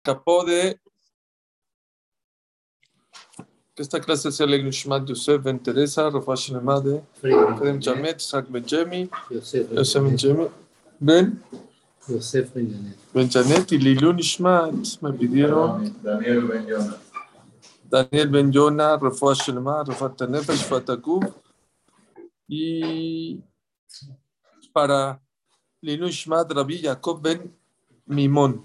escapó de esta clase es el Nishmat Yosef Ben Teresa, Rafa Shlema de Frem Chamet, Isaac Ben Jemi, Yosef Ben Jemi, Ben Yosef Ben Janet. Y Lilu Nishmat me pidieron Daniel Ben Yonah. Daniel Ben Yona, Rafa Shlema, Rafa Tanefesh, Fatakub y para Lilu Nishmat Rabbi Jacob Ben Mimon.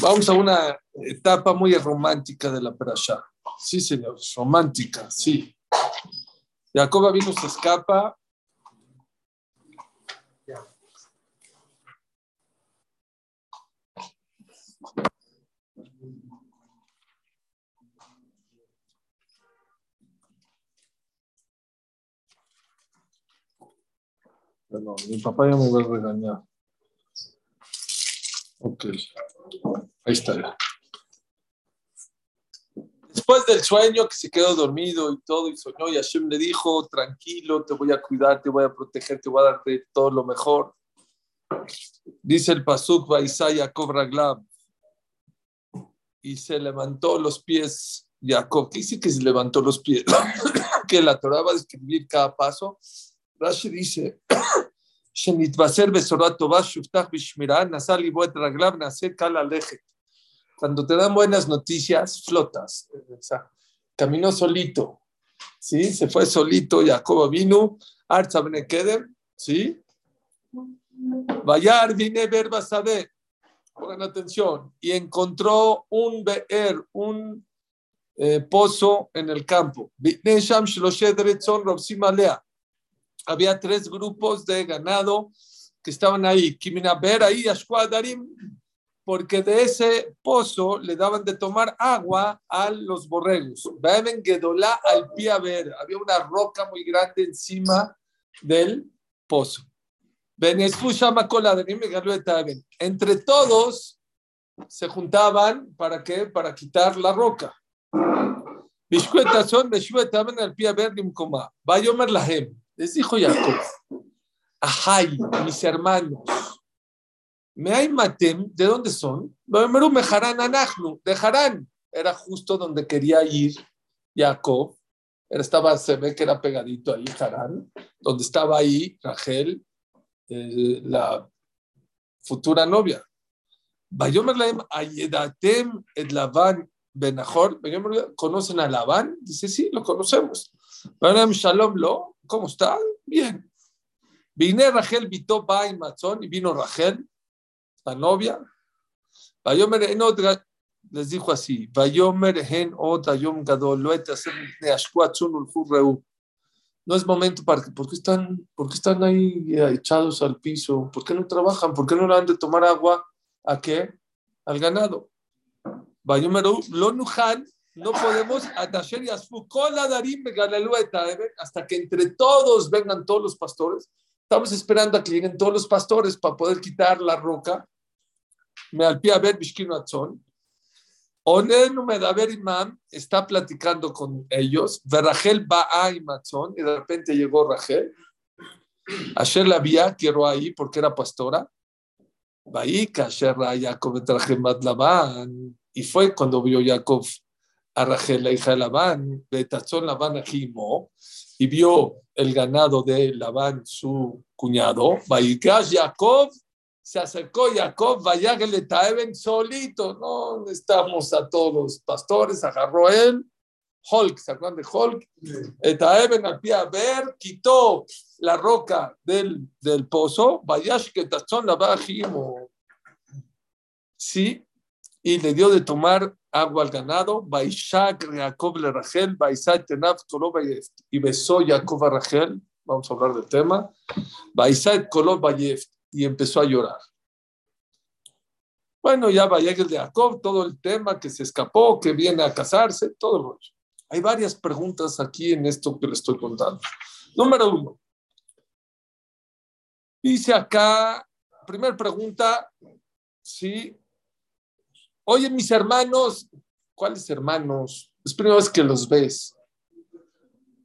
Vamos a una etapa muy romántica de la Perashá. Sí, señor, romántica, sí. Jacob vino, se escapa. Perdón, mi papá ya me va a regañar. Ok. Ahí está ya. Después del sueño que se quedó dormido y todo, y soñó, y Hashem le dijo, tranquilo, te voy a cuidar, te voy a proteger, te voy a darte todo lo mejor. Dice el Pasuk, Baisá Jacob Raglab, y se levantó los pies Jacob. ¿Qué dice que se levantó los pies? que la Torah va a describir cada paso. Rashi dice, cuando te dan buenas noticias, flotas. Eh, o caminó solito. ¿Sí? Se fue solito. Jacobo vino. Arza Benekedem. ¿Sí? Bayar vine ver Pongan atención. Y encontró un beer, un eh, pozo en el campo. Sham Shloshed Retzon robsimalea había tres grupos de ganado que estaban ahí, Kiminaber ahí, Ashkuadarim, porque de ese pozo le daban de tomar agua a los borregos. Beben Gedolá al Piaber, había una roca muy grande encima del pozo. Entre todos se juntaban para qué? Para quitar la roca. Bishkueta son al Limkoma. Vayomer Lahem. Les dijo Jacob, Ajay, mis hermanos, me hay matem, ¿de dónde son? De Harán. Era justo donde quería ir Jacob. Estaba, se ve que era pegadito ahí, Harán, donde estaba ahí Rachel, eh, la futura novia. ¿Conocen a Labán? Dice, sí, lo conocemos. Shalom lo, ¿cómo está? Bien. Vine Rachel Vito y Matzón y vino Rachel, la novia. Vayomer Enot les dijo así: Vayomer Hen Ot Ayom Gadol. No es momento para que, ¿por qué están, por qué están ahí echados al piso? ¿Por qué no trabajan? ¿Por qué no le han de tomar agua a qué? Al ganado. Vayomer Lo Nuhan no podemos hasta que entre todos vengan todos los pastores. Estamos esperando a que lleguen todos los pastores para poder quitar la roca. Me alpía ver Bishkino Atzón. Onenu Medaber Imam está platicando con ellos. Verrachel Ba'a y Matzón. Y de repente llegó Rachel. Ayer la vía, quiero ahí porque era pastora. Asher. Y fue cuando vio Jacob a Rachel, la hija de Labán, Betazón Labán Ajimo, y vio el ganado de Labán, su cuñado. Vaigash Jacob, se acercó Jacob, vaya que le taeben solito, no estamos a todos los pastores, agarró él, Hulk, ¿se acuerdan de Hulk? Etaeben al pie a ver, quitó la roca del, del pozo, vayash que tazón la bajimo. Sí, y le dio de tomar agua al ganado, Baishak Jacob le Rachel, Baisat Tenaf y besó Jacob a Rachel, vamos a hablar del tema, Baisat Kolob y empezó a llorar. Bueno, ya vaya el de Jacob, todo el tema que se escapó, que viene a casarse, todo el rollo. Hay varias preguntas aquí en esto que le estoy contando. Número uno. Dice acá, primera pregunta, ¿sí? Oye, mis hermanos, ¿cuáles hermanos? Es primera vez que los ves.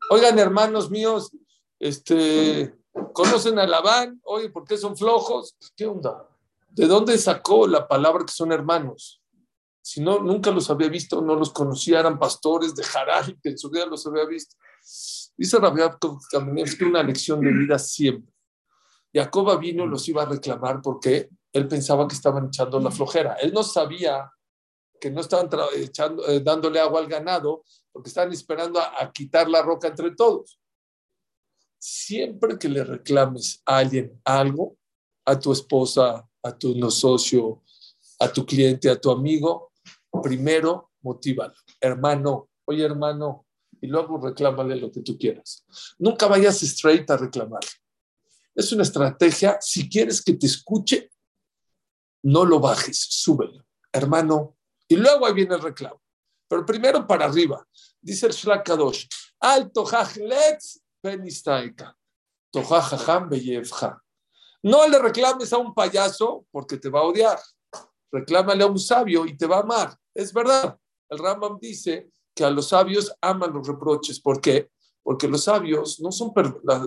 Oigan, hermanos míos, este, Conocen a Labán, oye, ¿por qué son flojos? ¿Qué onda? ¿De dónde sacó la palabra que son hermanos? Si no, nunca los había visto, no los conocía, eran pastores de Haral, que en su vida los había visto. Dice Rabia que una lección de vida siempre. Jacoba vino los iba a reclamar porque él pensaba que estaban echando la flojera. Él no sabía que no estaban echando, eh, dándole agua al ganado porque estaban esperando a quitar la roca entre todos. Siempre que le reclames a alguien algo, a tu esposa, a tu no socio, a tu cliente, a tu amigo, primero motívalo. Hermano, oye hermano, y luego reclámale lo que tú quieras. Nunca vayas straight a reclamar. Es una estrategia, si quieres que te escuche, no lo bajes, súbelo. Hermano, y luego ahí viene el reclamo. Pero primero para arriba. Dice el Shlakadosh, alto hachletz penistaika, tohajajam beyevja. No le reclames a un payaso porque te va a odiar. Reclámale a un sabio y te va a amar. Es verdad. El Rambam dice que a los sabios aman los reproches. ¿Por qué? Porque los sabios no son,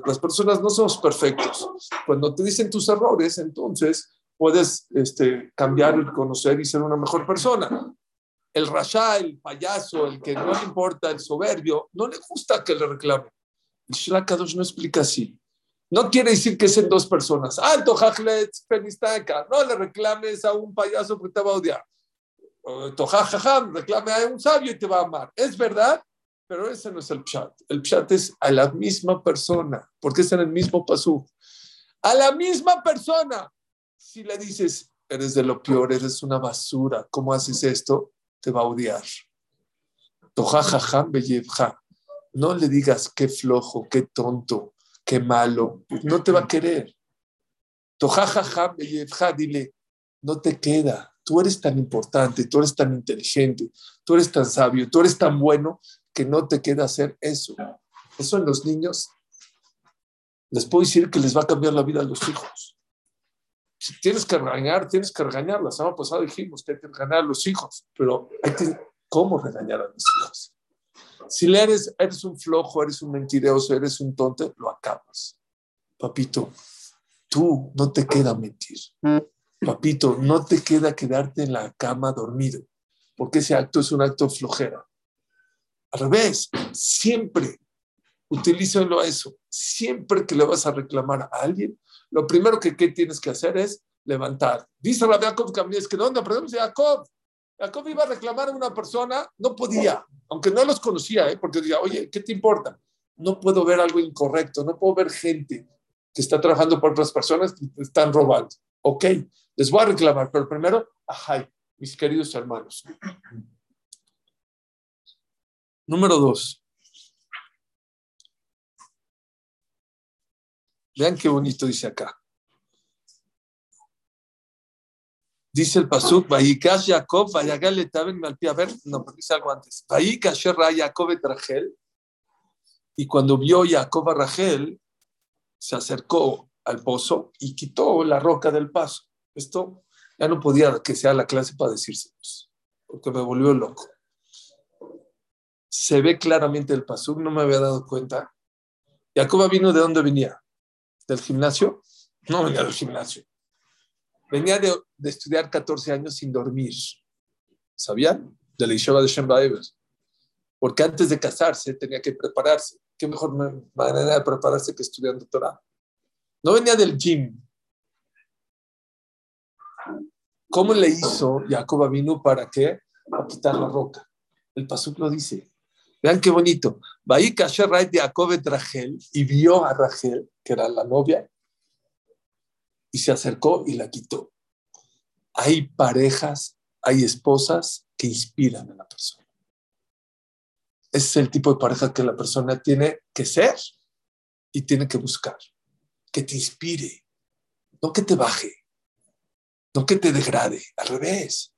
las personas no somos perfectos. Cuando te dicen tus errores, entonces puedes este, cambiar conocer y ser una mejor persona. El rasha, el payaso, el que no le importa, el soberbio, no le gusta que le reclame. El Shlakadosh no explica así. No quiere decir que sean dos personas. Alto, Jajlet, Penistanka. No le reclames a un payaso que te va a odiar. Tojajajam, reclame a un sabio y te va a amar. Es verdad, pero ese no es el pshat. El pshat es a la misma persona, porque es en el mismo pasú. A la misma persona. Si le dices, eres de lo peor, eres una basura, ¿cómo haces esto? Te va a odiar. No le digas qué flojo, qué tonto qué malo, no te va a querer. Dile, no te queda. Tú eres tan importante, tú eres tan inteligente, tú eres tan sabio, tú eres tan bueno que no te queda hacer eso. Eso en los niños, les puedo decir que les va a cambiar la vida a los hijos. Si tienes que regañar, tienes que regañar. La semana pasada dijimos que hay que regañar a los hijos, pero ¿cómo regañar a los hijos? Si le eres, eres un flojo, eres un mentiroso, eres un tonto, lo acabas. Papito, tú no te queda mentir. Papito, no te queda quedarte en la cama dormido, porque ese acto es un acto flojera. Al revés, siempre utilízalo a eso. Siempre que le vas a reclamar a alguien, lo primero que, tienes que hacer es levantar. Dice Rabbi Jacob es que ¿dónde aprendemos Jacob? Jacob iba a reclamar a una persona, no podía, aunque no los conocía, ¿eh? porque decía, oye, ¿qué te importa? No puedo ver algo incorrecto, no puedo ver gente que está trabajando por otras personas que están robando. Ok, les voy a reclamar, pero primero, ajá, mis queridos hermanos. Número dos. Vean qué bonito dice acá. Dice el Pasuk, Vayikash Jacob, Vayagale Taben A ver, no, dice algo antes. Vayikash Jacob et Rachel. Y cuando vio Jacob a Rachel, se acercó al pozo y quitó la roca del paso. Esto ya no podía que sea la clase para decírselos, porque me volvió loco. Se ve claramente el Pasuk, no me había dado cuenta. Jacob vino de dónde venía? ¿Del gimnasio? No venía del gimnasio. Venía de, estudiar 14 años sin dormir. ¿Sabían? De la Yeshiva de Shemba Porque antes de casarse tenía que prepararse. ¿Qué mejor manera de prepararse que estudiando Torah? No venía del gym. ¿Cómo le hizo Jacob vino para qué? Para quitar la roca. El Pasuk lo dice. Vean qué bonito. de Jacob Rachel y vio a Rachel, que era la novia, y se acercó y la quitó. Hay parejas, hay esposas que inspiran a la persona. Ese es el tipo de pareja que la persona tiene que ser y tiene que buscar. Que te inspire, no que te baje, no que te degrade, al revés.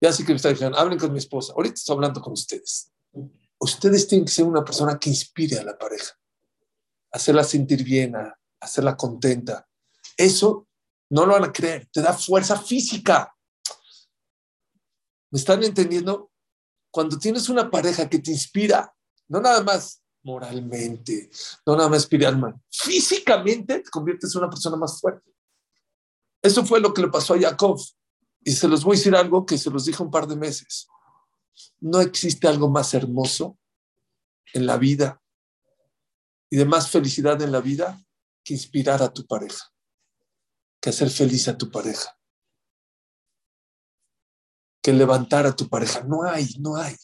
Ya sé que me está diciendo, hablen con mi esposa. Ahorita estoy hablando con ustedes. Ustedes tienen que ser una persona que inspire a la pareja, hacerla sentir bien, hacerla contenta, eso no lo van a creer, te da fuerza física. ¿Me están entendiendo? Cuando tienes una pareja que te inspira, no nada más moralmente, no nada más espiritualmente, físicamente te conviertes en una persona más fuerte. Eso fue lo que le pasó a Jacob. Y se los voy a decir algo que se los dije un par de meses. No existe algo más hermoso en la vida y de más felicidad en la vida que inspirar a tu pareja, que hacer feliz a tu pareja, que levantar a tu pareja. No hay, no hay.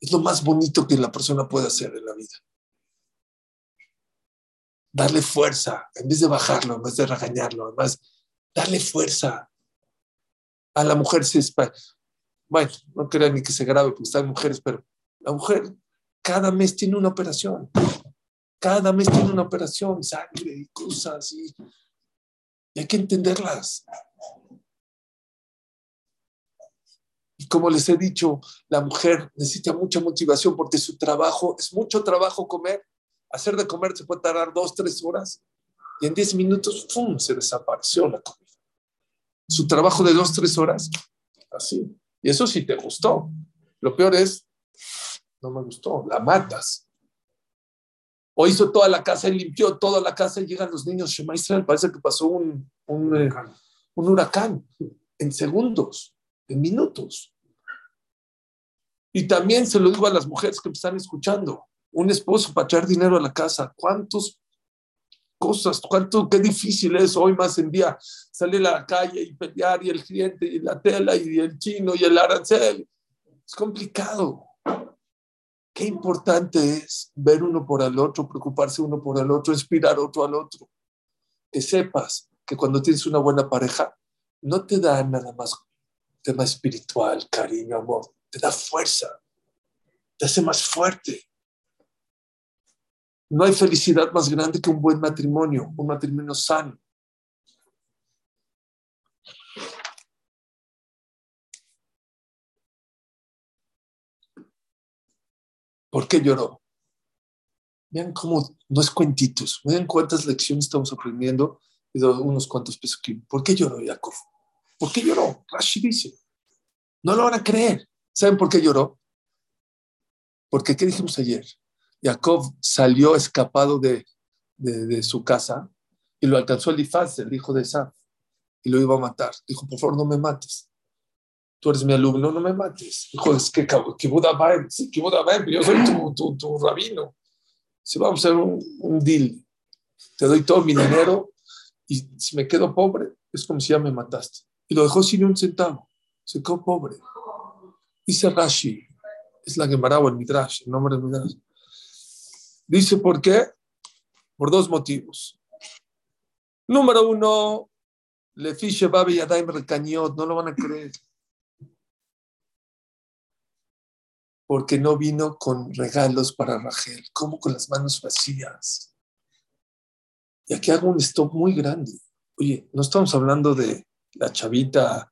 Es lo más bonito que la persona puede hacer en la vida. Darle fuerza, en vez de bajarlo, en vez de regañarlo, además, darle fuerza. A la mujer se bueno, no quería ni que se grabe porque están mujeres, pero la mujer cada mes tiene una operación. Cada mes tiene una operación, sangre y cosas, y, y hay que entenderlas. Y como les he dicho, la mujer necesita mucha motivación porque su trabajo es mucho trabajo comer. Hacer de comer se puede tardar dos, tres horas y en diez minutos ¡fum! se desapareció la comida. Su trabajo de dos, tres horas, así. Y eso sí te gustó. Lo peor es, no me gustó, la matas. O hizo toda la casa y limpió toda la casa y llegan los niños, Shema Israel, parece que pasó un, un, eh, un huracán en segundos, en minutos. Y también se lo digo a las mujeres que me están escuchando, un esposo para echar dinero a la casa, ¿cuántos cosas, cuánto, qué difícil es hoy más en día salir a la calle y pelear y el cliente y la tela y el chino y el arancel. Es complicado. Qué importante es ver uno por el otro, preocuparse uno por el otro, inspirar otro al otro. Que sepas que cuando tienes una buena pareja, no te da nada más tema espiritual, cariño, amor, te da fuerza, te hace más fuerte. No hay felicidad más grande que un buen matrimonio, un matrimonio sano. ¿Por qué lloró? Vean cómo, no es cuentitos, vean cuántas lecciones estamos aprendiendo y unos cuantos pesos. ¿Por qué lloró Jacob? ¿Por qué lloró? Rashi dice, no lo van a creer. ¿Saben por qué lloró? Porque, ¿qué dijimos ayer? Jacob salió escapado de, su casa y lo alcanzó Elifaz, el hijo de Esaf, y lo iba a matar. Dijo, por favor, no me mates. Tú eres mi alumno, no me mates. Dijo, es que Kibuda sí, Kibuda yo soy tu, rabino. Si vamos a hacer un, un deal, te doy todo mi dinero y si me quedo pobre, es como si ya me mataste. Y lo dejó sin un centavo. Se quedó pobre. Dice Rashi, es la Gemara o el Midrash, el nombre del Midrash. Dice, ¿por qué? Por dos motivos. Número uno, le fiche Babi Yadaim Recaniot, no lo van a creer. Porque no vino con regalos para Rachel, como con las manos vacías. Y aquí hago un stop muy grande. Oye, no estamos hablando de la chavita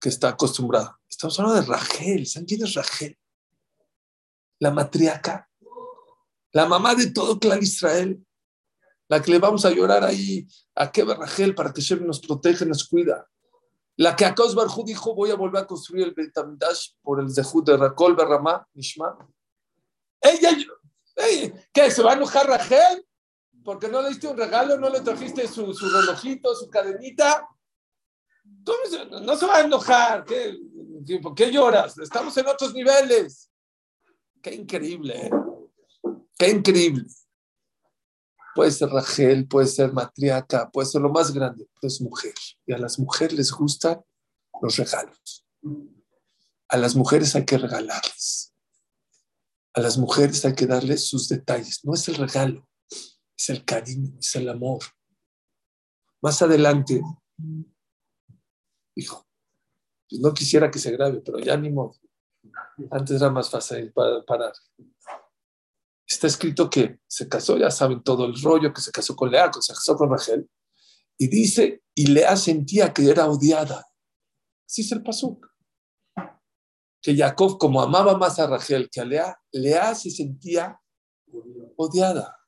que está acostumbrada. Estamos hablando de Rachel. ¿Saben quién es Rachel? La matriarca la mamá de todo clan Israel, la que le vamos a llorar ahí a Keber Rachel para que Shem nos protege, nos cuida. La que Akos Barjú dijo, voy a volver a construir el Betamidash por el Zehut de Rakol Berramá, Nishma. Ella, ¿qué? ¿Se va a enojar Rachel? Porque no le diste un regalo, no le trajiste su, relojito, su cadenita. no se va a enojar. ¿Qué, ¿Por qué lloras? Estamos en otros niveles. Qué increíble. ¿eh? Qué increíble. Puede ser Rachel, puede ser matriaca, puede ser lo más grande, pero es mujer. Y a las mujeres les gustan los regalos. A las mujeres hay que regalarles. A las mujeres hay que darles sus detalles. No es el regalo, es el cariño, es el amor. Más adelante, hijo, no quisiera que se grabe, pero ya ni modo. Antes era más fácil para parar está escrito que se casó, ya saben todo el rollo, que se casó con Lea, que se casó con Rachel, y dice, y Lea sentía que era odiada. Así es el pasuk. Que Jacob, como amaba más a Rachel que a Lea, Lea se sentía odiada.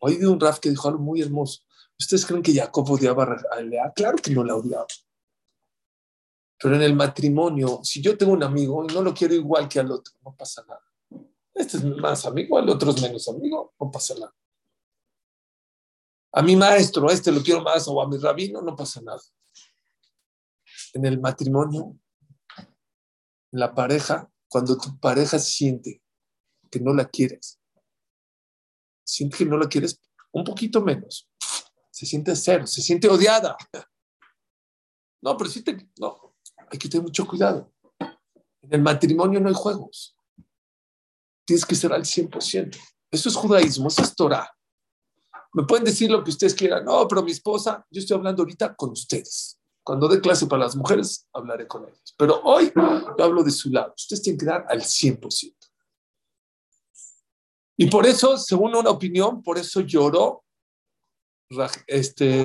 Hoy de un Raf que dijo algo muy hermoso. ¿Ustedes creen que Jacob odiaba a Lea? Claro que no la odiaba. Pero en el matrimonio, si yo tengo un amigo y no lo quiero igual que al otro, no pasa nada Este es más amigo, el otro es menos amigo, no pasa nada. A mi maestro, este lo quiero más, o a mi rabino, no pasa nada. En el matrimonio, en la pareja, cuando tu pareja siente que no la quieres, siente que no la quieres un poquito menos, se siente cero, se siente odiada. No, pero sí te, no, hay que tener mucho cuidado. En el matrimonio no hay juegos. Tienes que ser al 100%. Eso es judaísmo, eso es Torah. Me pueden decir lo que ustedes quieran. No, pero mi esposa, yo estoy hablando ahorita con ustedes. Cuando dé clase para las mujeres, hablaré con ellas. Pero hoy yo hablo de su lado. Ustedes tienen que dar al 100%. Y por eso, según una opinión, por eso lloró, este,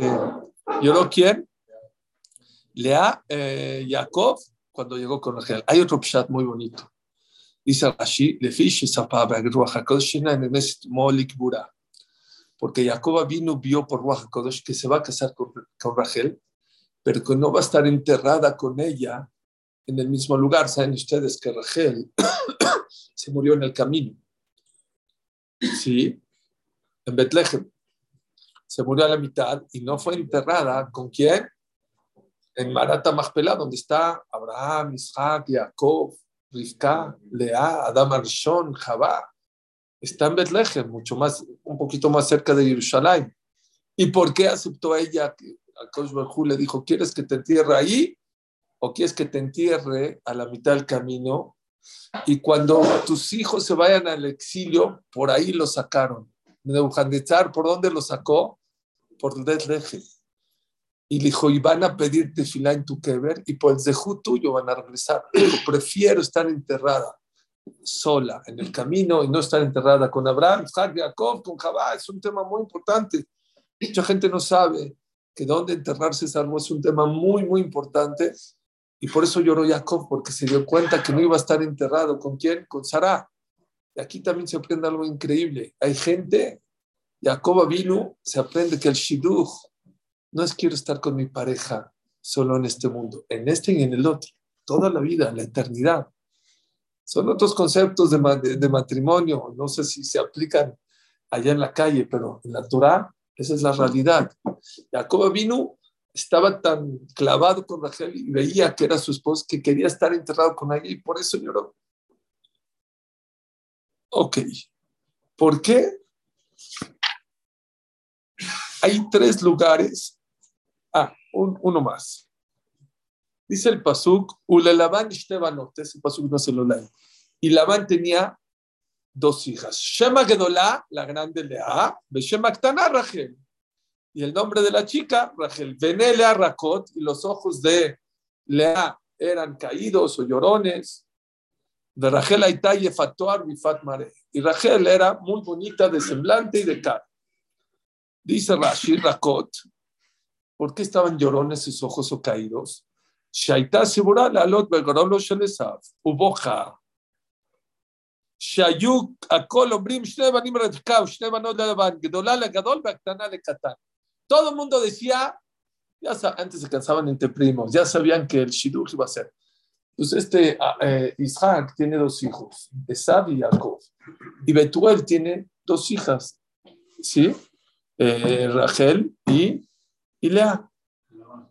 lloró quién? Lea eh, Jacob cuando llegó con Rachel. Hay otro pshat muy bonito. Dice Rashi, porque Jacob vino, vio por Ruach que se va a casar con, con Rachel, pero que no va a estar enterrada con ella en el mismo lugar. Saben ustedes que Rachel se murió en el camino. Sí, en Betlehem. Se murió a la mitad y no fue enterrada con quién? En Marata Machpelah, donde está Abraham, Isaac, Jacob, Rivka, Lea, Adam Arishon, Javá. Está en Betlehem, mucho más, un poquito más cerca de Jerusalén. ¿Y por qué aceptó ella que a le dijo, ¿quieres que te entierre ahí o quieres que te entierre a la mitad del camino y cuando tus hijos se vayan al exilio, por ahí lo sacaron. Nebuchadnezzar, ¿por dónde lo sacó? Por Betlehem. Y le dijo, y van a pedirte fila en tu keber, y por el dejú tuyo van a regresar. Dijo, prefiero estar enterrada sola en el camino y no estar enterrada con Abraham, Jacob, con Jabá. Es un tema muy importante. Mucha gente no sabe que dónde enterrarse es algo, es un tema muy, muy importante y por eso lloró Jacob, porque se dio cuenta que no iba a estar enterrado. ¿Con quién? Con Sara. Y aquí también se aprende algo increíble. Hay gente, Jacob vino, se aprende que el shidduch no es quiero estar con mi pareja solo en este mundo, en este y en el otro, toda la vida, la eternidad. Son otros conceptos de, matrimonio, no sé si se aplican allá en la calle, pero en la Torah esa es la realidad. Jacob vino estaba tan clavado con Rachel y veía que era su esposa, que quería estar enterrado con ella y por eso lloró. Ok, ¿por qué? Hay tres lugares. Ah, uno más. Dice el Pasuk, Ulelaban Ishtebanot, ese Pasuk no se lo lee. Y Labán tenía dos hijas. Shema Gedolá, la grande Lea, Shema Ktana Rachel y el nombre de la chica, Rachel. Benelea Rakot, y los ojos de Lea eran caídos o llorones. De Rachel Aitaye Fatuar Bifat Mare. Y Rachel era muy bonita de semblante y de cara. Dice Rashi Rakot, ¿por qué estaban llorones sus ojos o caídos? Shaita Sibura Lalot Begorolo Shelesav, Uboja. שהיו הכל אומרים שני בנים רדקה ושני בנות ללבן, גדולה לגדול והקטנה לקטן. Todo el mundo decía, ya antes se cansaban entre primos, ya sabían que el Shidur iba a ser. Entonces, este ah, eh, Isaac tiene dos hijos, Esab y Jacob. Y Betuel tiene dos hijas, ¿sí? Eh, Rachel y, y Lea.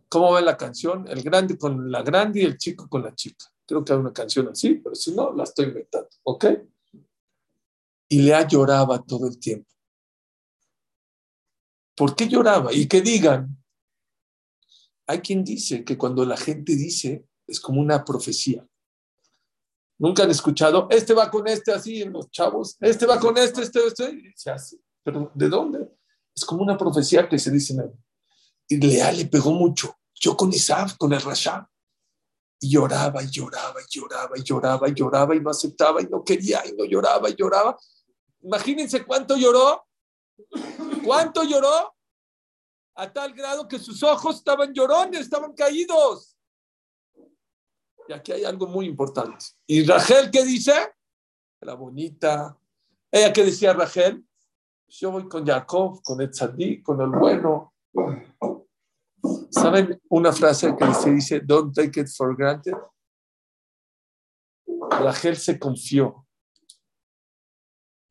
¿Cómo va la canción? El grande con la grande y el chico con la chica. Creo que hay una canción así, pero si no, la estoy inventando, ¿ok? Y Lea lloraba todo el tiempo. ¿Por qué lloraba? Y que digan, hay quien dice que cuando la gente dice es como una profecía. Nunca han escuchado, este va con este así en los chavos, este va con este, este, este, se hace. Pero ¿de dónde? Es como una profecía que se dice. Y Lea le pegó mucho. Yo con Isaac, con el Rasha. Y lloraba y lloraba y lloraba y lloraba y lloraba y no aceptaba y no quería y no lloraba y lloraba. Imagínense cuánto lloró ¿Cuánto lloró? A tal grado que sus ojos estaban llorones, estaban caídos. Y aquí hay algo muy importante. ¿Y Rachel qué dice? La bonita. ¿Ella qué decía Rachel? Yo voy con Jacob, con el tzadí, con el bueno. ¿Saben una frase que se dice, don't take it for granted? Rachel se confió.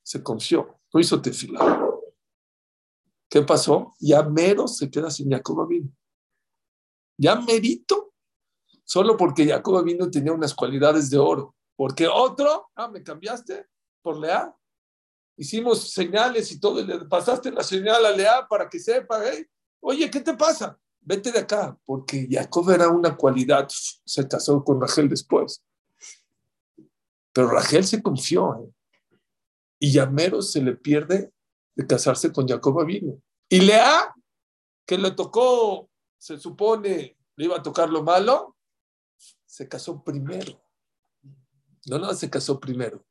se confió, no hizo tefila. ¿Qué pasó? Ya mero se queda sin Jacob vino. Ya merito, solo porque Jacob vino tenía unas cualidades de oro. Porque otro, ah, me cambiaste por Lea. Hicimos señales y todo, le pasaste la señal a Lea para que sepa, ¿eh? oye, ¿qué te pasa? Vete de acá, porque Jacob era una cualidad, se casó con Rachel después. Pero Rachel se confió, ¿eh? y Yamero se le pierde de casarse con Jacob vino. Y Lea, que le tocó, se supone, le iba a tocar lo malo, se casó primero. No, no, se casó primero.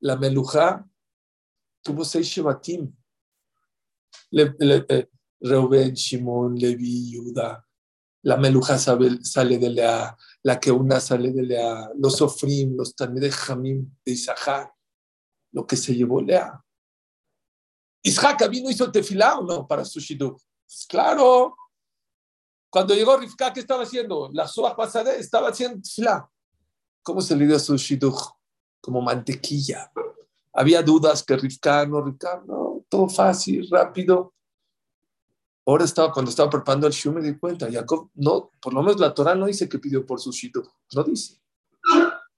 La Melujá tuvo seis Shevatim. Le, eh, Reuben, Shimon, Levi, Yuda. La Meluja sale de Lea, la que una sale de Lea, los Sofrim, los de Jamim de Isahar, lo que se llevó Lea. Isaac vino hizo tefilá o no para su shidduch. Pues claro. Cuando llegó Rifka, ¿qué estaba haciendo? La suah pasada estaba haciendo tefilá. ¿Cómo se le dio su shidduch? Como mantequilla. Había dudas que Rifka, no Rifka, no, todo fácil, rápido. Ahora estaba, cuando estaba preparando el Shu me di cuenta, Jacob, no, por lo menos la Torah no dice que pidió por su shidduch, no dice.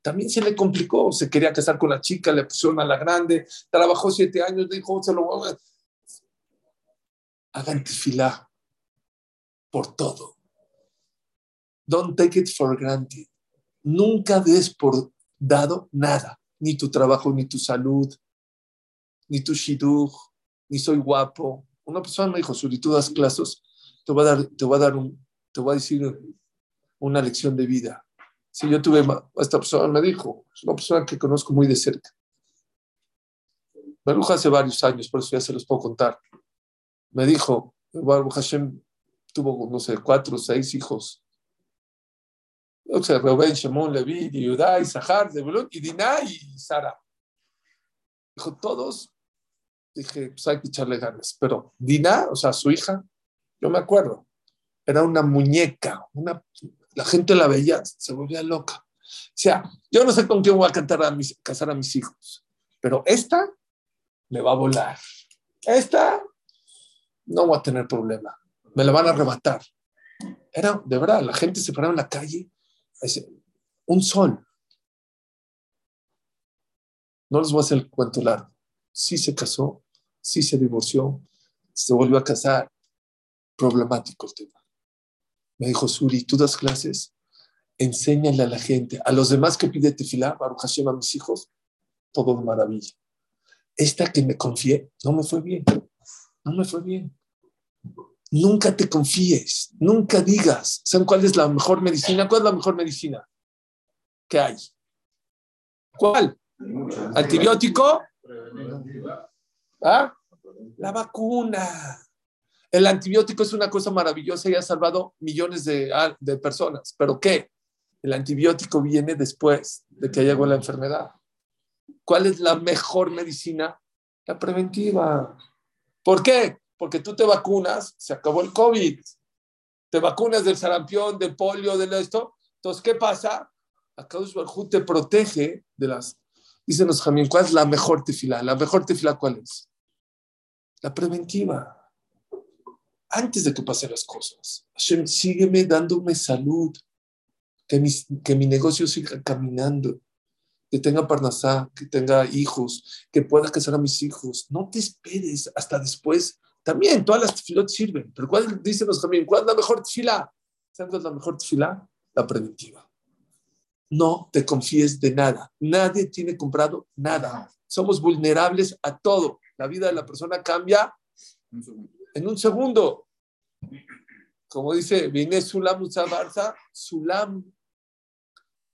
También se le complicó, se quería casar con la chica, le pusieron a la grande, trabajó siete años, dijo, se lo voy a... Hagan tefilá por todo. Don't take it for granted. Nunca des por dado nada, ni tu trabajo, ni tu salud, ni tu shidduch, ni soy guapo. Una persona me dijo, si tú das clases, te voy a dar, te voy a dar un, te voy a decir una lección de vida. Si yo tuve, esta persona me dijo, es una persona que conozco muy de cerca. Baruch hace varios años, por eso ya se los puedo contar. Me dijo, Baruch Hashem tuvo, no sé, cuatro o seis hijos. O sea, Reuben, Shemón, Levi, Yudá, Isahar, Zebulun, y Diná y Sara. Dijo, todos, dije, pues hay que echarle ganas. Pero Diná, o sea, su hija, yo me acuerdo, era una muñeca, la gente la veía, se volvía loca. O sea, yo no sé con quién voy a cantar a casar a mis hijos, pero esta me va a volar. Esta no voy a tener problema. Me la van a arrebatar. Era, de verdad, la gente se paraba en la calle, un sol. No les voy a hacer el cuento largo. Sí se casó, sí se divorció, se volvió a casar. Problemático el tema. Me dijo, Suri, tú das clases, enséñale a la gente, a los demás que pide tefilá, Baruch Hashem, a mis hijos, todo de maravilla. Esta que me confié, no me fue bien, no me fue bien. Nunca te confíes, nunca digas, ¿saben cuál es la mejor medicina? ¿Cuál es la mejor medicina que hay? ¿Cuál? ¿Antibiótico? ¿Ah? La vacuna. El antibiótico es una cosa maravillosa y ha salvado millones de, ah, personas. ¿Pero qué? El antibiótico viene después de que llegó la enfermedad. ¿Cuál es la mejor medicina? La preventiva. ¿Por qué? Porque tú te vacunas, se acabó el COVID. Te vacunas del sarampión, del polio, de esto. Entonces, ¿qué pasa? Acá Barjú te protege de las. Dícenos, Jamín, ¿cuál es la mejor tefila? ¿La mejor tefila cuál es? La preventiva antes de que pasen las cosas. Hashem, sígueme dándome salud, que mi, que mi negocio siga caminando, que tenga parnasá, que tenga hijos, que pueda casar a mis hijos. No te esperes hasta después. También todas las tefilot sirven, pero ¿cuál, dícenos también, cuál es la mejor tefila? ¿Sabes cuál es la mejor tefila? La preventiva. No te confíes de nada. Nadie tiene comprado nada. Somos vulnerables a todo. La vida de la persona cambia en un segundo. Como dice, viene Sulam Barza, Sulam,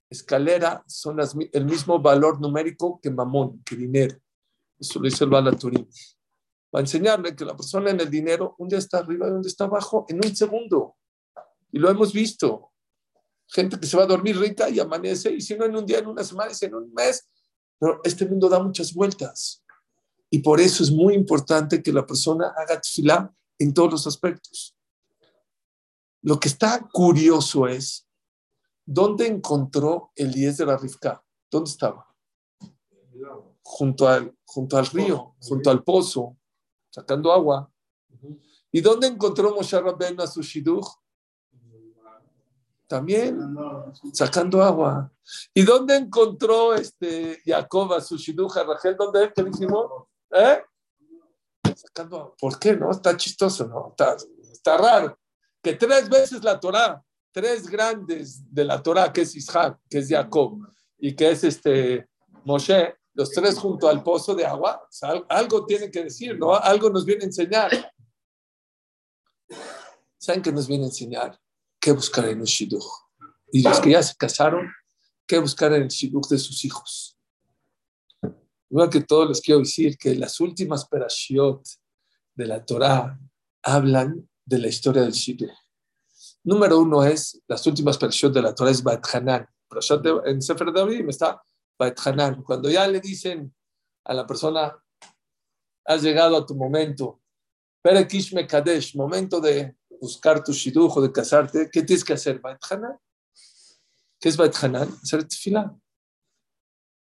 escalera, son el mismo valor numérico que mamón, que dinero. Eso lo dice el Balaturín. Va a enseñarle que la persona en el dinero, un día está arriba y un día está abajo, en un segundo. Y lo hemos visto. Gente que se va a dormir rica y amanece, y si no en un día, en una semana, en un mes. Pero este mundo da muchas vueltas. Y por eso es muy importante que la persona haga tefilá en todos los aspectos. Lo que está curioso es, ¿dónde encontró el 10 de la Rifka? ¿Dónde estaba? junto al, junto al río, junto al pozo, sacando agua. ¿Y dónde encontró Moshe Rabbeinu a su shidduch? También sacando agua. ¿Y dónde encontró este Jacob a su shidduch a Rachel? ¿Dónde es que dijimos? ¿Eh? ¿Por qué no? Está chistoso, ¿no? Está, está raro. Que tres veces la Torah, tres grandes de la Torah, que es Isaac, que es Jacob y que es este Moshe, los tres junto al pozo de agua, algo tiene que decir, ¿no? Algo nos viene a enseñar. ¿Saben qué nos viene a enseñar? ¿Qué buscar en el shidduch? Y los que ya se casaron, ¿qué buscar en el shidduch de sus hijos? Igual que todos les quiero decir que las últimas perashiot de la Torah hablan de la historia del shidduch. Número uno es, las últimas perashiot de la Torah es Bat Hanan. En Sefer David está cuando ya le dicen a la persona, has llegado a tu momento, Perekish Kadesh, momento de buscar tu shidujo, de casarte, ¿qué tienes que hacer? Bait ¿Qué es Bait Hacer tefilá.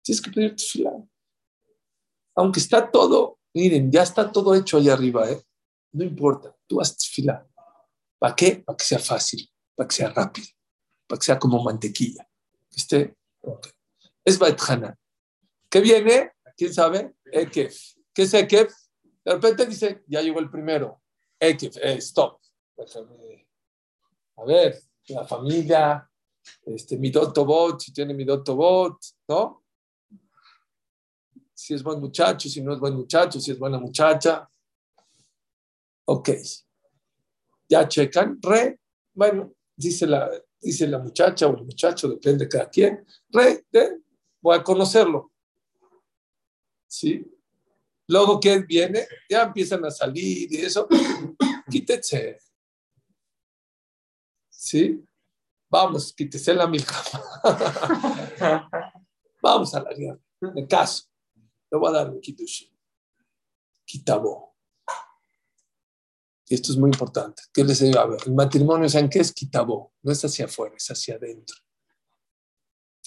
Tienes que pedir tefilá. Aunque está todo, miren, ya está todo hecho allá arriba, ¿eh? No importa, tú haz tefilá. ¿Para qué? Para que sea fácil, para que sea rápido, para que sea como mantequilla. Esté, es Bait ¿Qué viene? ¿Quién sabe? Ekef. ¿Qué es Ekef? De repente dice, ya llegó el primero. Ekef, eh, stop. A ver, la familia, este, mi Bot, si tiene mi Bot, ¿no? Si es buen muchacho, si no es buen muchacho, si es buena muchacha. Ok. Ya checan, re, bueno, dice la, dice la muchacha o el muchacho, depende de cada quien, re, de, voy a conocerlo. ¿Sí? Luego que viene, ya empiezan a salir y eso, quítese. ¿Sí? Vamos, quítese la milka. Vamos a la guerra. Me caso. Le voy a dar un kitushi. Kitabo. Y esto es muy importante. ¿Qué les digo? El matrimonio, ¿saben qué es kitabo? No es hacia afuera, es hacia adentro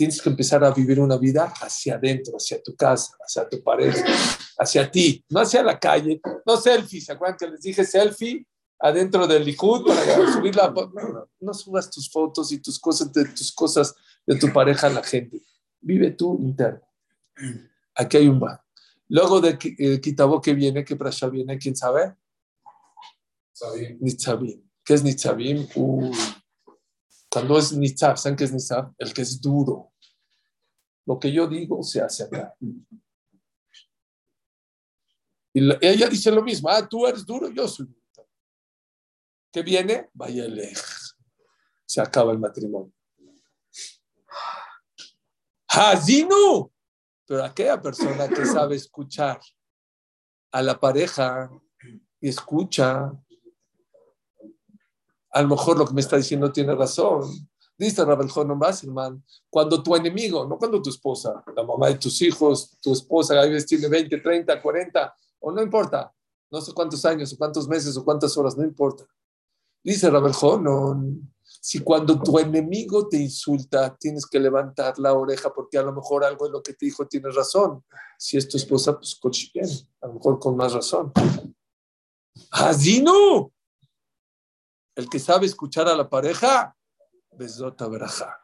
tienes que empezar a vivir una vida hacia adentro, hacia tu casa, hacia tu pareja, hacia ti, no hacia la calle, no selfies, ¿se acuerdan que les dije selfie adentro del Likud para subir la no, no, subas tus fotos y tus cosas de tus cosas de tu pareja a la gente. Vive tú interno. Aquí hay un bar. Luego de eh, Kitabo que viene, que para allá viene, ¿quién sabe? Nitzabim. ¿Qué es Nitzabim? Cuando es Nitzab, ¿saben qué es Nitzab? El que es duro. Lo que yo digo se hace acá. Y ella dice lo mismo, ah, tú eres duro, yo soy duro. ¿Qué viene? Vaya lejos. Se acaba el matrimonio. Hazinu. Pero aquella persona que sabe escuchar a la pareja y escucha, a lo mejor lo que me está diciendo tiene razón. Dice Rabel Basselman, cuando tu enemigo, no cuando tu esposa, la mamá de tus hijos, tu esposa, a veces tiene 20, 30, 40, o no importa, no sé cuántos años, o cuántos meses, o cuántas horas, no importa. Dice Rabel si cuando tu enemigo te insulta, tienes que levantar la oreja porque a lo mejor algo de lo que te dijo tiene razón. Si es tu esposa, pues bien, a lo mejor con más razón. Así no. El que sabe escuchar a la pareja, Besota Beraja.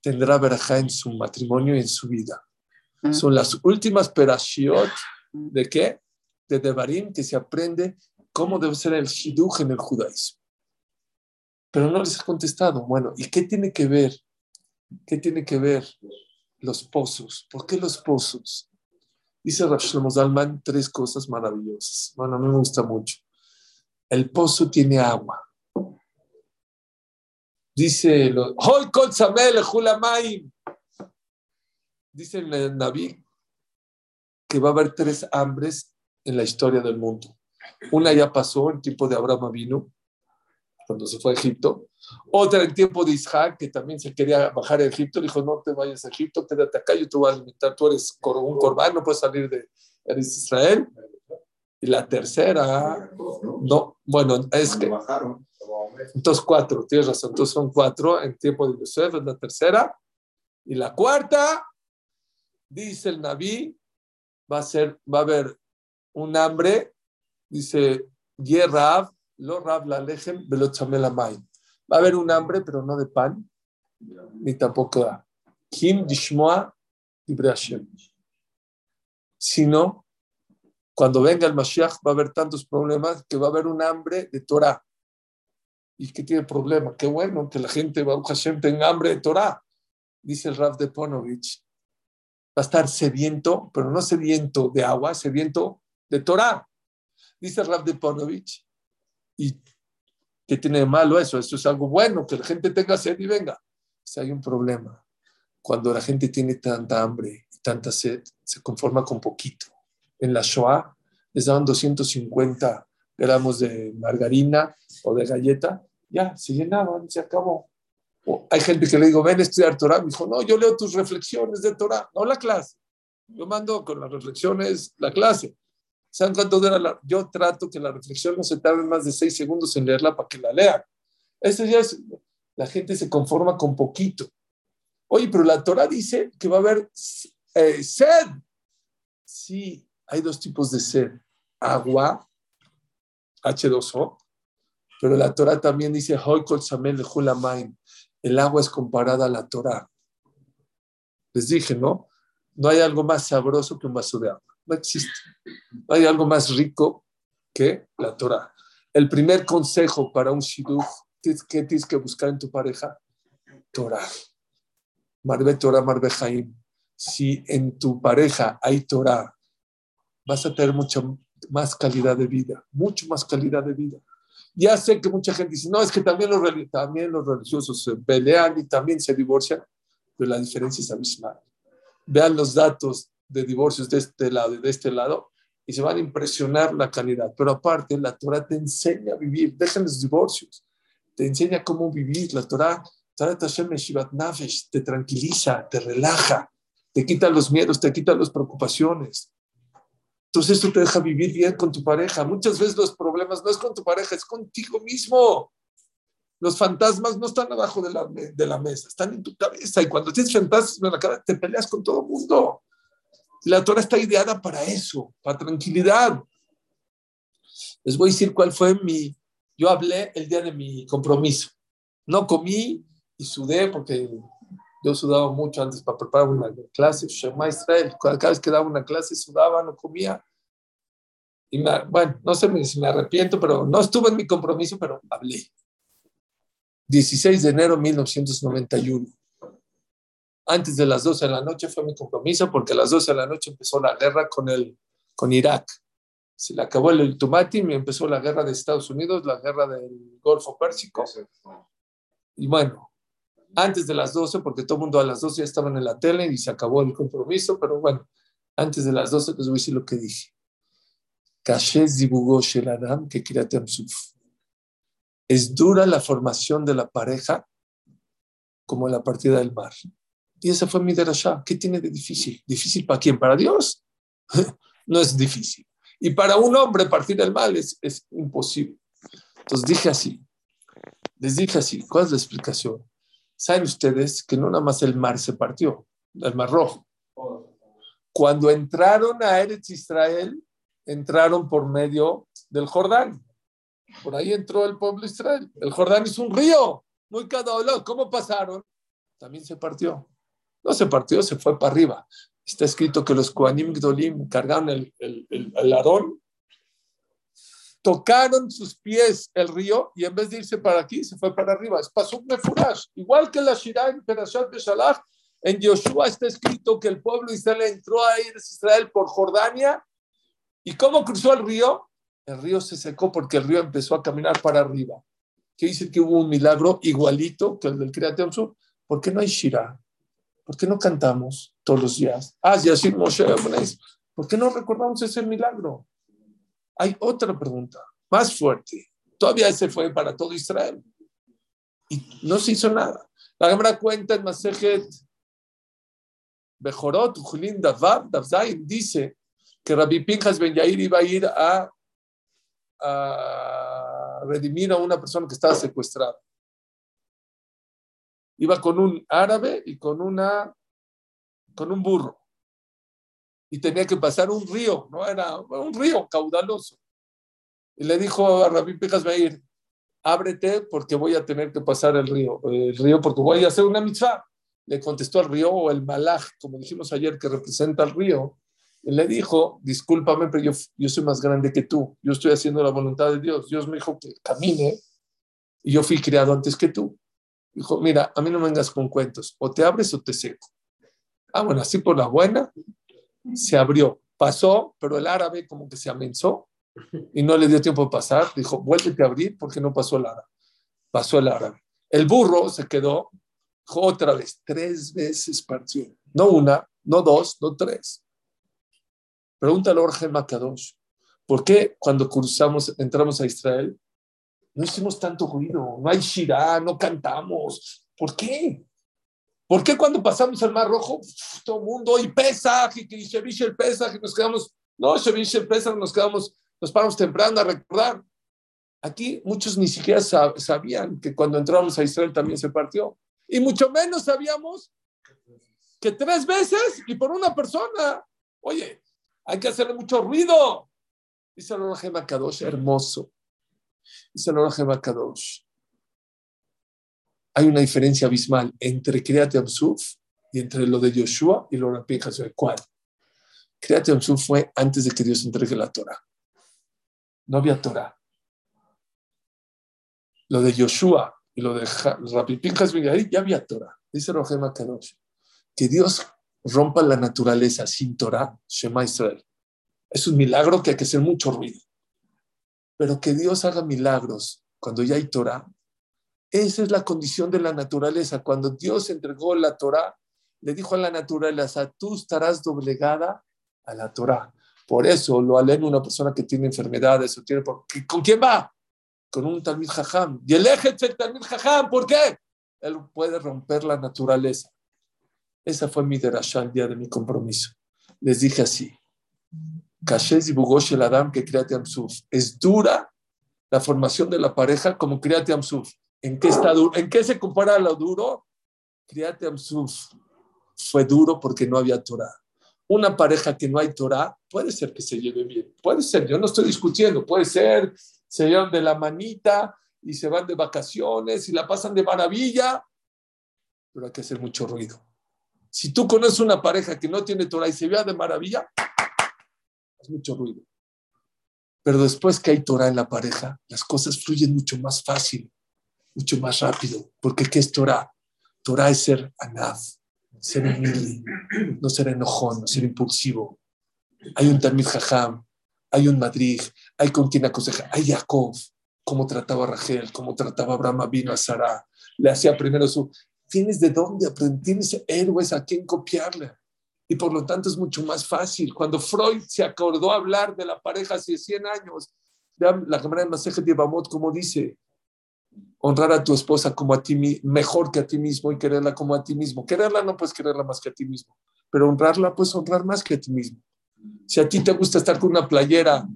Tendrá Beraja en su matrimonio y en su vida. Mm. Son las últimas perashiot de qué? De Devarim que se aprende cómo debe ser el shidduch en el judaísmo. Pero no les ha contestado. Bueno, ¿y qué tiene que ver? ¿Qué tiene que ver los pozos? ¿Por qué los pozos? Dice Rav Shlomo Zalman tres cosas maravillosas. Bueno, a mí me gusta mucho. El pozo tiene agua. Dice, Hoy Dice el Naví que va a haber tres hambres en la historia del mundo. Una ya pasó en tiempo de Abraham vino, cuando se fue a Egipto. Otra en tiempo de Isaac, que también se quería bajar a Egipto. Dijo, no te vayas a Egipto, quédate acá, yo te voy a alimentar. Tú eres un corbán, no puedes salir de Israel. Y la tercera, no, bueno, es que entonces cuatro, tienes razón, entonces son cuatro en tiempo de Yosef, es la tercera. Y la cuarta, dice el Naví, va a ser, va a haber un hambre, dice, Rav, lo Rav la lejem, Va a haber un hambre, pero no de pan, ni tampoco de Kim Dishmoa. Sino, cuando venga el Mashiach va a haber tantos problemas que va a haber un hambre de Torah. ¿Y qué tiene problema? Qué bueno que la gente, Baruch Hashem, tenga hambre de Torah. Dice el Rav de Ponovich. Va a estar sediento, pero no sediento de agua, sediento de Torah. Dice el Rav de Ponovich. ¿Y qué tiene de malo eso? Eso es algo bueno, que la gente tenga sed y venga. Si hay un problema, cuando la gente tiene tanta hambre y tanta sed, se conforma con poquito. En la Shoah les daban 250 gramos de margarina o de galleta, ya, se llenaban, se acabó. hay gente que le digo, ven a estudiar Torah. Me dijo, no, yo leo tus reflexiones de Torah, no la clase. Yo mando con las reflexiones la clase. ¿Saben cuánto dura la? Yo trato que la reflexión no se tarde más de seis segundos en leerla para que la lean. Eso ya es, la gente se conforma con poquito. Oye, pero la Torah dice que va a haber eh, sed. Sí, hay dos tipos de sed. Agua, H2O, pero la Torah también dice, el agua es comparada a la Torah. Les dije, ¿no? No hay algo más sabroso que un vaso de agua. No existe. Hay algo más rico que la Torah. El primer consejo para un shidduch, ¿qué tienes que buscar en tu pareja? Torah. Marbe Torah, Marbe Jaim. Si en tu pareja hay Torah, vas a tener mucha más calidad de vida, mucho más calidad de vida. Ya sé que mucha gente dice, no, es que también los, también los religiosos se pelean y también se divorcian, pero la diferencia es abismal. Vean los datos de divorcios de este lado y de este lado y se van a impresionar la calidad. Pero aparte, la Torah te enseña a vivir, dejan los divorcios, te enseña cómo vivir. La Torah, te tranquiliza, te relaja, te quita los miedos, te quita las preocupaciones. Entonces eso te deja vivir bien con tu pareja. Muchas veces los problemas no es con tu pareja, es contigo mismo. Los fantasmas no están abajo de la, de la mesa, están en tu cabeza. Y cuando tienes fantasmas en la cabeza, te peleas con todo el mundo. La Torah está ideada para eso, para tranquilidad. Les voy a decir cuál fue mi... Yo hablé el día de mi compromiso. No comí y sudé porque yo sudaba mucho antes para preparar una clase, cada vez que daba una clase sudaba, no comía. Y bueno, no sé si me arrepiento, pero no estuve en mi compromiso, pero hablé. 16 de enero de 1991. Antes de las 12 de la noche fue mi compromiso, porque a las 12 de la noche empezó la guerra con, el, con Irak. Se le acabó el ultimátum y empezó la guerra de Estados Unidos, la guerra del Golfo Pérsico. Y bueno, antes de las 12, porque todo el mundo a las 12 ya estaban en la tele y se acabó el compromiso, pero bueno, antes de las 12 les voy a decir lo que dije. Es dura la formación de la pareja como la partida del mar. Y esa fue mi derashá. ¿Qué tiene de difícil? ¿Difícil para quién? ¿Para Dios? no es difícil. Y para un hombre partir del mal es, es imposible. Entonces dije así, les dije así, ¿cuál es la explicación? Saben ustedes que no nada más el mar se partió, el mar rojo. Cuando entraron a Eretz Israel, entraron por medio del Jordán. Por ahí entró el pueblo Israel. El Jordán es un río, muy cada ¿Cómo pasaron? También se partió. No se partió, se fue para arriba. Está escrito que los Koanim Gdolim cargaron el, el, arón tocaron sus pies el río y en vez de irse para aquí, se fue para arriba. Es pasó Mefurash. Igual que la Shirah en Perashat Beshalach, en Yoshua está escrito que el pueblo de Israel entró a Israel por Jordania. ¿Y cómo cruzó el río? El río se secó porque el río empezó a caminar para arriba. ¿Qué dice que hubo un milagro igualito que el del Creación Sur? ¿Por qué no hay Shirah? ¿Por qué no cantamos todos los días? Ah, Moshe, ¿por qué no recordamos ese milagro? hay otra pregunta más fuerte. Todavía ese fue para todo Israel. Y no se hizo nada. La Gemara cuenta en Masejet Bejorot, Julín Davav, Davzain, dice que Rabbi Pinjas Ben Yair iba a ir a redimir a una persona que estaba secuestrada. Iba con un árabe y con, una, con un burro. y tenía que pasar un río, no era un río caudaloso. Y le dijo a Rabí Pijas Meir, ábrete porque voy a tener que pasar el río, el río porque voy a hacer una mitzvah. Le contestó al río, o el malaj, como dijimos ayer, que representa el río, y le dijo, discúlpame, pero yo, yo soy más grande que tú, yo estoy haciendo la voluntad de Dios. Dios me dijo que camine y yo fui criado antes que tú. Dijo, mira, a mí no me vengas con cuentos, o te abres o te seco. Ah, bueno, así por la buena, se abrió, pasó, pero el árabe como que se amenzó y no le dio tiempo de pasar. Dijo, vuélvete a abrir porque no pasó el árabe. Pasó el árabe. El burro se quedó, dijo otra vez, tres veces partió. No una, no dos, no tres. Pregúntale a Jorge Makadosh, ¿por qué cuando cruzamos, entramos a Israel, no hicimos tanto ruido? No hay shirah, no cantamos. ¿Por qué? ¿Por qué cuando pasamos el Mar Rojo, todo el mundo, y pesa, y que el pesa, y nos quedamos, no, Shevish el pesa, nos quedamos, nos paramos temprano a recordar? Aquí muchos ni siquiera sabían que cuando entramos a Israel también se partió. Y mucho menos sabíamos que tres veces y por una persona. Oye, hay que hacerle mucho ruido. Dice el Orahema Kadosh, hermoso. Dice el Orahema. Hay una diferencia abismal entre Kriyat Yamsuf y entre lo de Yoshua y lo de Josué. ¿Cuál? Kriyat Yamsuf fue antes de que Dios entregue la Torah. No había Torah. Lo de Yoshua y lo de Rabbi Pinchas ya había Torah. Dice Rohema Kadosh que Dios rompa la naturaleza sin Torah, Shema Israel. Es un milagro que hay que hacer mucho ruido. Pero que Dios haga milagros cuando ya hay Torah, esa es la condición de la naturaleza. Cuando Dios entregó la Torah, le dijo a la naturaleza, tú estarás doblegada a la Torah. Por eso lo alena una persona que tiene enfermedades o tiene... ¿Con quién va? Con un Talmid Jajam. Y el eje el Talmid Jajam. ¿Por qué? Él puede romper la naturaleza. Esa fue mi derashá el día de mi compromiso. Les dije así. El Adam que Es dura la formación de la pareja como Kriyat Amsuf. ¿En qué, está duro? ¿En qué se compara lo duro? Kriyat Amsuf fue duro porque no había Torah. Una pareja que no hay Torah puede ser que se lleve bien. Puede ser, yo no estoy discutiendo. Puede ser, se llevan de la manita y se van de vacaciones y la pasan de maravilla, pero hay que hacer mucho ruido si tú conoces una pareja que no tiene Torah y se vea de maravilla, es mucho ruido. Pero después que hay Torah en la pareja, las cosas fluyen mucho más fácil, mucho más rápido. Porque ¿qué es Torah? Torah es ser anaf, ser humilde, no ser enojón, no ser impulsivo. Hay un Talmid Jajam, hay un Madrid, hay con quien aconseja, hay Jacob, cómo trataba a Rachel, cómo trataba a Abraham, vino a Sara, le hacía primero su tienes de dónde aprender, tienes héroes a quien copiarle. Y por lo tanto es mucho más fácil. Cuando Freud se acordó hablar de la pareja hace 100 años, la cámara de Maseje de Bamot, como dice, honrar a tu esposa como a ti mejor que a ti mismo y quererla como a ti mismo. Quererla no puedes quererla más que a ti mismo, pero honrarla puedes honrar más que a ti mismo. Si a ti te gusta estar con una playera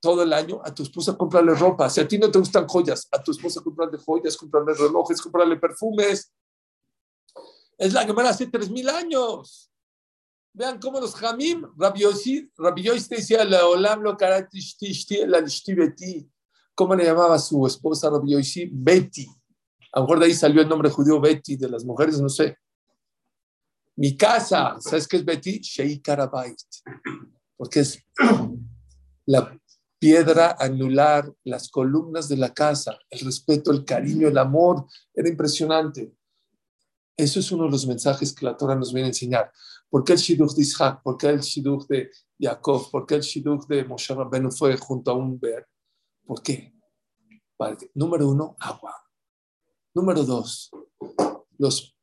todo el año, a tu esposa comprarle ropa. Si a ti no te gustan joyas, a tu esposa comprarle joyas, comprarle relojes, comprarle perfumes. Es la Gemara hace tres mil años. Vean cómo los Jamim, Rabbi Yossi, decía, la olam lo la beti. ¿Cómo le llamaba su esposa Rabbi Yossi? Betty. A lo mejor de ahí salió el nombre judío Betty, de las mujeres, no sé. Mi casa, ¿sabes qué es Betty? Karabait. Porque es la piedra anular, las columnas de la casa, el respeto, el cariño, el amor. Era impresionante. Eso es uno de los mensajes que la Torah nos viene a enseñar. ¿Por qué el Shidduch de Isaac? ¿Por qué el Shidduch de Jacob? ¿Por qué el Shidduch de Moshe Rabbeinu fue junto a un ver? ¿Por qué? Número uno, agua. Número dos, los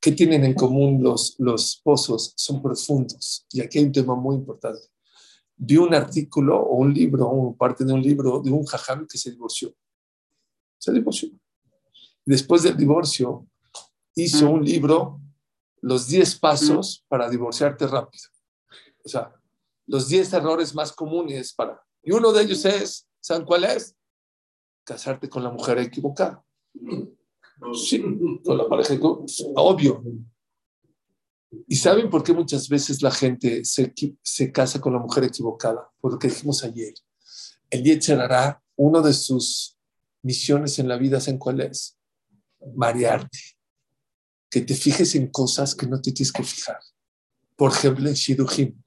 que tienen en común los, los pozos son profundos. Y aquí hay un tema muy importante. Vi un artículo o un libro, o parte de un libro de un jajam que se divorció. Se divorció. Después del divorcio, hizo un libro, Los 10 pasos para divorciarte rápido. O sea, los 10 errores más comunes para... Y uno de ellos es, ¿saben cuál es? Casarte con la mujer equivocada. Sí, con la pareja equivocada. Obvio. ¿Y saben por qué muchas veces la gente se, se casa con la mujer equivocada? Por lo que dijimos ayer. El Yetzer hará uno de sus misiones en la vida, ¿saben cuál es? Marearte. Que te fijes en cosas que no te tienes que fijar. Por ejemplo, en Shidujim.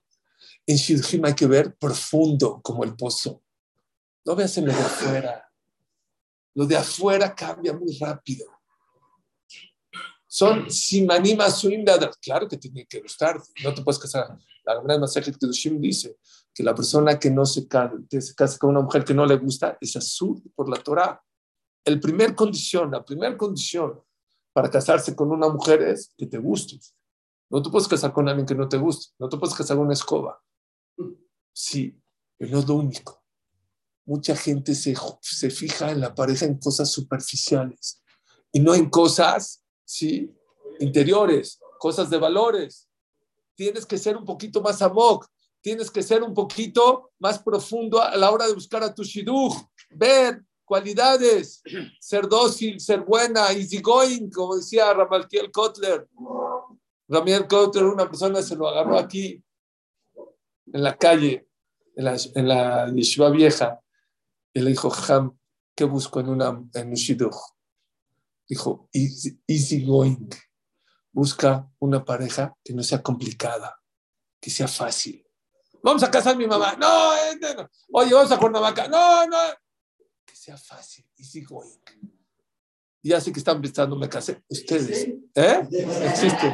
En Shidujim hay que ver profundo como el pozo. No veas en lo de afuera. Lo de afuera cambia muy rápido. Son simanima suindadra. Claro que tiene que gustar. No te puedes casar. La gran de Kedushim dice que la persona que no se casa, se casa con una mujer que no le gusta es azul por la Torah. El primer condición, la primera condición para casarse con una mujer es que te guste. No te puedes casar con alguien que no te guste. No te puedes casar con una escoba. Sí, pero no es lo único. Mucha gente se, se fija en la pareja en cosas superficiales y no en cosas, sí, interiores, cosas de valores. Tienes que ser un poquito más amok, tienes que ser un poquito más profundo a la hora de buscar a tu shidduch, ver cualidades, ser dócil, ser buena, easy going, como decía Ramalkiel Kotler. Ramalkiel Kotler, una persona se lo agarró aquí, en la calle, en la, en la yeshiva vieja, y le dijo, Ham, ¿qué busco en, una, en un shidduch? Dijo, easy, easy going. Busca una pareja que no sea complicada, que sea fácil. Vamos a casar a mi mamá. No, no, Oye, vamos a Cuernavaca. No, no. Que sea fácil, easy going. Y ya sé que están pensando, me casé. Ustedes, ¿eh? Existen.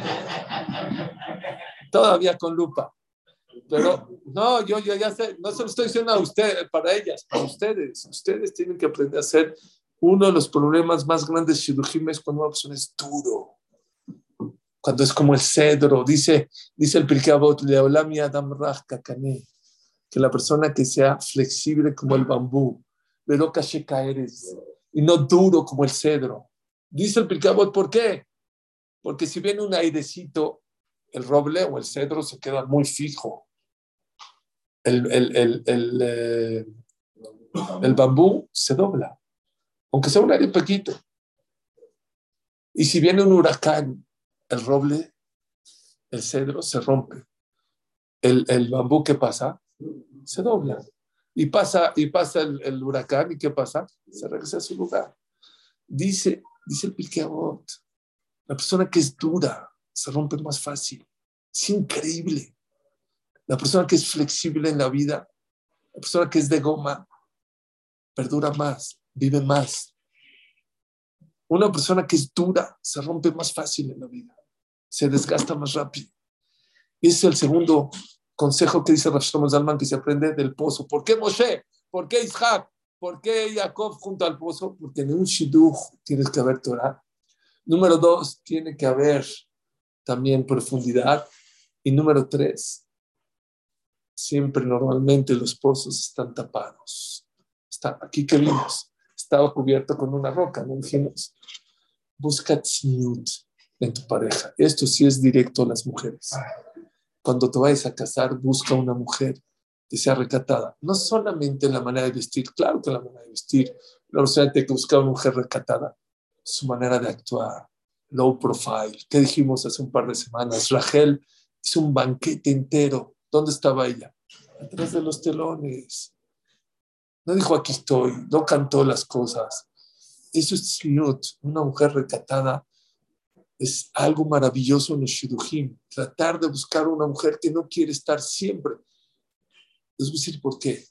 Todavía con lupa. Pero no, yo, yo ya sé, no se lo estoy diciendo a ustedes, para ellas, a ustedes. Ustedes tienen que aprender a ser uno de los problemas más grandes de Shidujim es cuando una persona es duro, cuando es como el cedro. Dice, dice el Pirkei Avot, que la persona que sea flexible como el bambú, y no duro como el cedro. Dice el Pirkei Avot, ¿por qué? Porque si viene un airecito, el roble o el cedro se queda muy fijo. El, el, el, el, eh, bambú se dobla, aunque sea un aire pequeño. Y si viene un huracán, el roble, el cedro se rompe. El, el bambú, ¿qué pasa? Se dobla. Y pasa, y pasa el, huracán, ¿y qué pasa? Se regresa a su lugar. Dice, dice el Pirkei la persona que es dura, se rompe más fácil. Es increíble. La persona que es flexible en la vida, la persona que es de goma, perdura más, vive más. Una persona que es dura se rompe más fácil en la vida, se desgasta más rápido. Ese es el segundo consejo que dice Rashom Zalman que se aprende del pozo. ¿Por qué Moshe? ¿Por qué Isaac? ¿Por qué Jacob junto al pozo? Porque en un shidduch tienes que haber Torah. Número dos, tiene que haber también profundidad. Y número tres, siempre normalmente los pozos están tapados. Está, aquí que vimos, estaba cubierto con una roca, no dijimos, busca tzniut en tu pareja. Esto sí es directo a las mujeres. Cuando te vayas a casar, busca una mujer que sea recatada. No solamente en la manera de vestir, claro que la manera de vestir, no tiene que buscar una mujer recatada, su manera de actuar, low profile. ¿Qué dijimos hace un par de semanas? Rachel hizo un banquete entero. ¿Dónde estaba ella? Atrás de los telones. No dijo aquí estoy, no cantó las cosas. Eso es tzniut, una mujer recatada. Es algo maravilloso en los shidujim. Tratar de buscar una mujer que no quiere estar siempre. A decir por qué.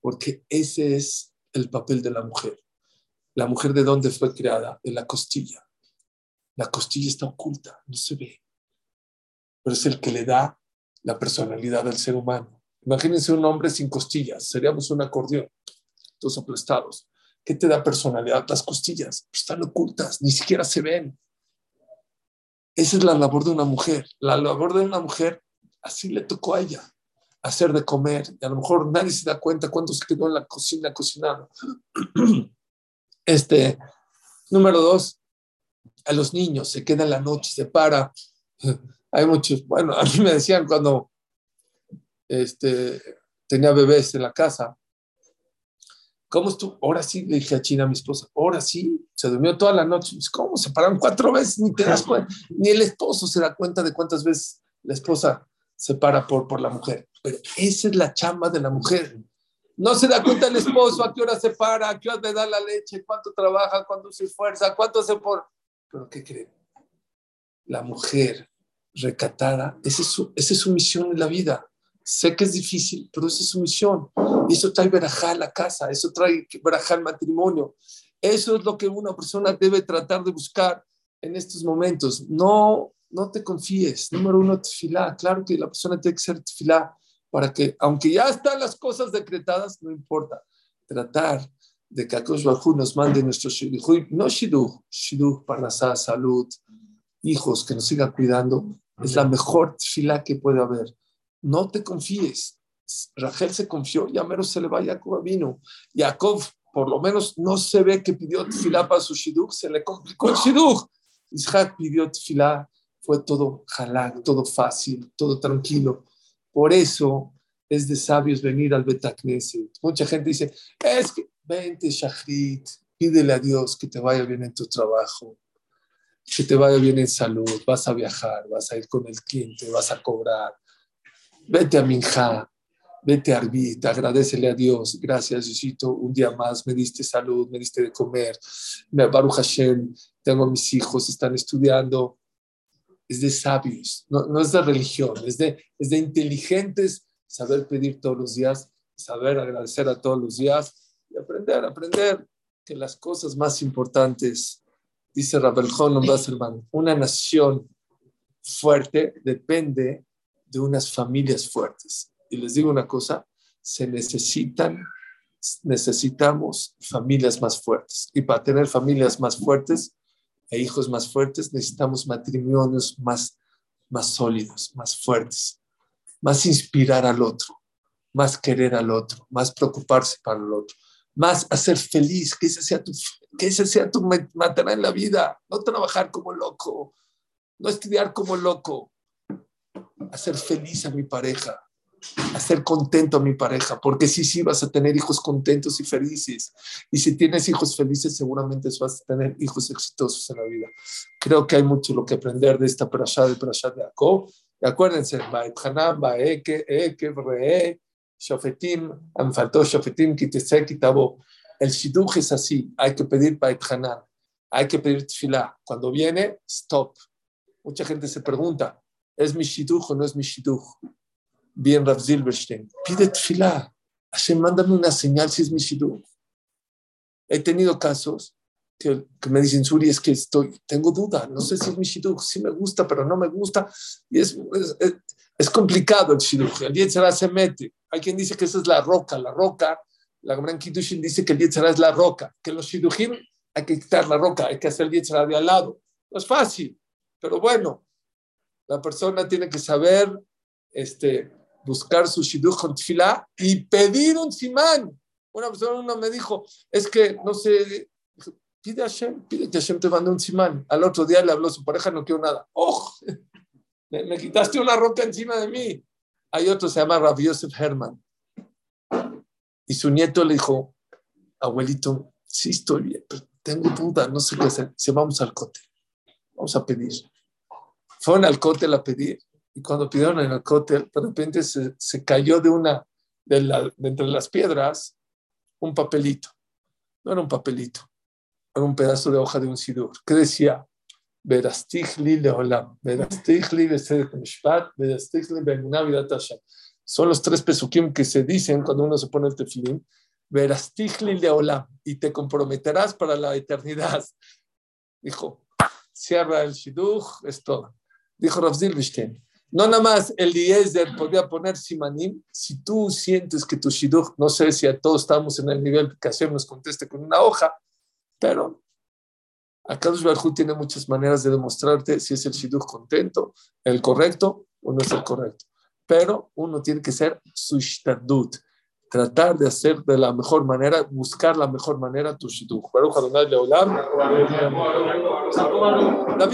Porque ese es el papel de la mujer. La mujer de dónde fue creada? De la costilla. La costilla está oculta, no se ve. Pero es el que le da la personalidad al ser humano. Imagínense un hombre sin costillas, seríamos un acordeón, todos aplastados. ¿Qué te da personalidad? Las costillas están ocultas, ni siquiera se ven. Esa es la labor de una mujer. La labor de una mujer, así le tocó a ella, hacer de comer. Y a lo mejor nadie se da cuenta cuándo se quedó en la cocina cocinando. Este, número dos, a los niños, se queda en la noche, se para. Hay muchos, bueno, a mí me decían cuando este, tenía bebés en la casa, ¿cómo estuvo? Ahora sí, le dije a China, a mi esposa, ahora sí, se durmió toda la noche. ¿Cómo? Se pararon cuatro veces, ni te das cuenta, ni el esposo se da cuenta de cuántas veces la esposa se para por, por la mujer. Pero esa es la chamba de la mujer. No se da cuenta el esposo a qué hora se para, a qué hora le da la leche, cuánto trabaja, cuánto se esfuerza, cuánto se por. Pero ¿qué creen? La mujer recatada, esa es su, esa es su misión en la vida. Sé que es difícil, pero esa es su misión. Eso trae verajá a la casa, eso trae verajá al matrimonio. Eso es lo que una persona debe tratar de buscar en estos momentos. No, no te confíes. Número uno, tefilá. Claro que la persona tiene que ser tefilá para que, aunque ya están las cosas decretadas, no importa. Tratar de que Akosh Bajú nos mande nuestro shidduch, no shidduch, shidduch para la salud, hijos que nos sigan cuidando, es la mejor tefilá que puede haber. No te confíes. Rachel se confió, ya menos se le va Jacob vino. Jacob, por lo menos, no se ve que pidió tefilá para su shidduch, se le complicó el shidduch. Isaac pidió tefilá, fue todo halak, todo fácil, todo tranquilo. Por eso es de sabios venir al Betacneset. Mucha gente dice, es que vente, Shachrit, pídele a Dios que te vaya bien en tu trabajo, que te vaya bien en salud, vas a viajar, vas a ir con el cliente, vas a cobrar. Vete a Minja, vete a Arbit, agradecele a Dios. Gracias, Diosito, un día más me diste salud, me diste de comer. Baruch Hashem, tengo mis hijos, están estudiando. Es de sabios, no, es de religión, es de, es de inteligentes saber pedir todos los días, saber agradecer a todos los días y aprender, aprender que las cosas más importantes, dice Rabel Honon Basselman, una nación fuerte depende de unas familias fuertes. Y les digo una cosa, se necesitan, necesitamos familias más fuertes. Y para tener familias más fuertes, e hijos más fuertes, necesitamos matrimonios más, más sólidos, más fuertes, más inspirar al otro, más querer al otro, más preocuparse para el otro, más hacer feliz, que ese sea tu, que ese sea tu en la vida, no trabajar como loco, no estudiar como loco, hacer feliz a mi pareja, hacer contento a mi pareja, porque sí, sí, vas a tener hijos contentos y felices. Y si tienes hijos felices, seguramente vas a tener hijos exitosos en la vida. Creo que hay mucho lo que aprender de esta parasha de parasha de Jacob. Y acuérdense, Baethanan, Baeke, Eke, Re, Shofetim, me faltó Shofetim, Kitese, Kitabo. El Shidduch es así, hay que pedir Baethanan, hay que pedir Tfilah. Cuando viene, stop. Mucha gente se pregunta, ¿es mi Shidduch o no es mi Shidduch? bien Rav Zilberstein, pide tefilá. Hashem, mándame una señal si es mi shidduch. He tenido casos que, me dicen, Suri, es que estoy, tengo duda, no sé si es mi shidduch, sí me gusta, pero no me gusta. Y es, es, complicado el shidduch. El Yetzirah se mete. Hay quien dice que esa es la roca, la roca. La Gran Kiddushin dice que el Yetzirah es la roca, que los shidduchim hay que quitar la roca, hay que hacer el Yetzirah de al lado. No es fácil, pero bueno, la persona tiene que saber este, buscar su shidduch con tefilá y pedir un simán. Una persona me dijo, es que, no sé, pide a Hashem, pide que Hashem te mande un simán. Al otro día le habló su pareja, no quiero nada. ¡Oh! Me, quitaste una roca encima de mí. Hay otro, se llama Rav Yosef Herman. Y su nieto le dijo, abuelito, sí estoy bien, pero tengo duda, no sé qué hacer. Se vamos al cote, vamos a pedir. Fueron al cote a pedir y cuando pidieron en el cótel, de repente se, se cayó de una, de, la, entre las piedras, un papelito. No era un papelito, era un pedazo de hoja de un sidur, que decía, Verastigli leolam, Verastigli mishpat, Verastigli Son los tres pesukim que se dicen cuando uno se pone el tefilín, Verastigli leolam, y te comprometerás para la eternidad. Dijo, cierra el shidduch, es todo. Dijo Rav Zilbishten, no nada más el Eliezer podría poner Simanim. Si tú sientes que tu Shidduch, no sé si a todos estamos en el nivel que Hashem nos conteste con una hoja, pero Akadosh Barhu tiene muchas maneras de demostrarte si es el Shidduch contento, el correcto o no es el correcto. Pero uno tiene que ser su Shtadut, tratar de hacer de la mejor manera, buscar la mejor manera tu Shidduch. David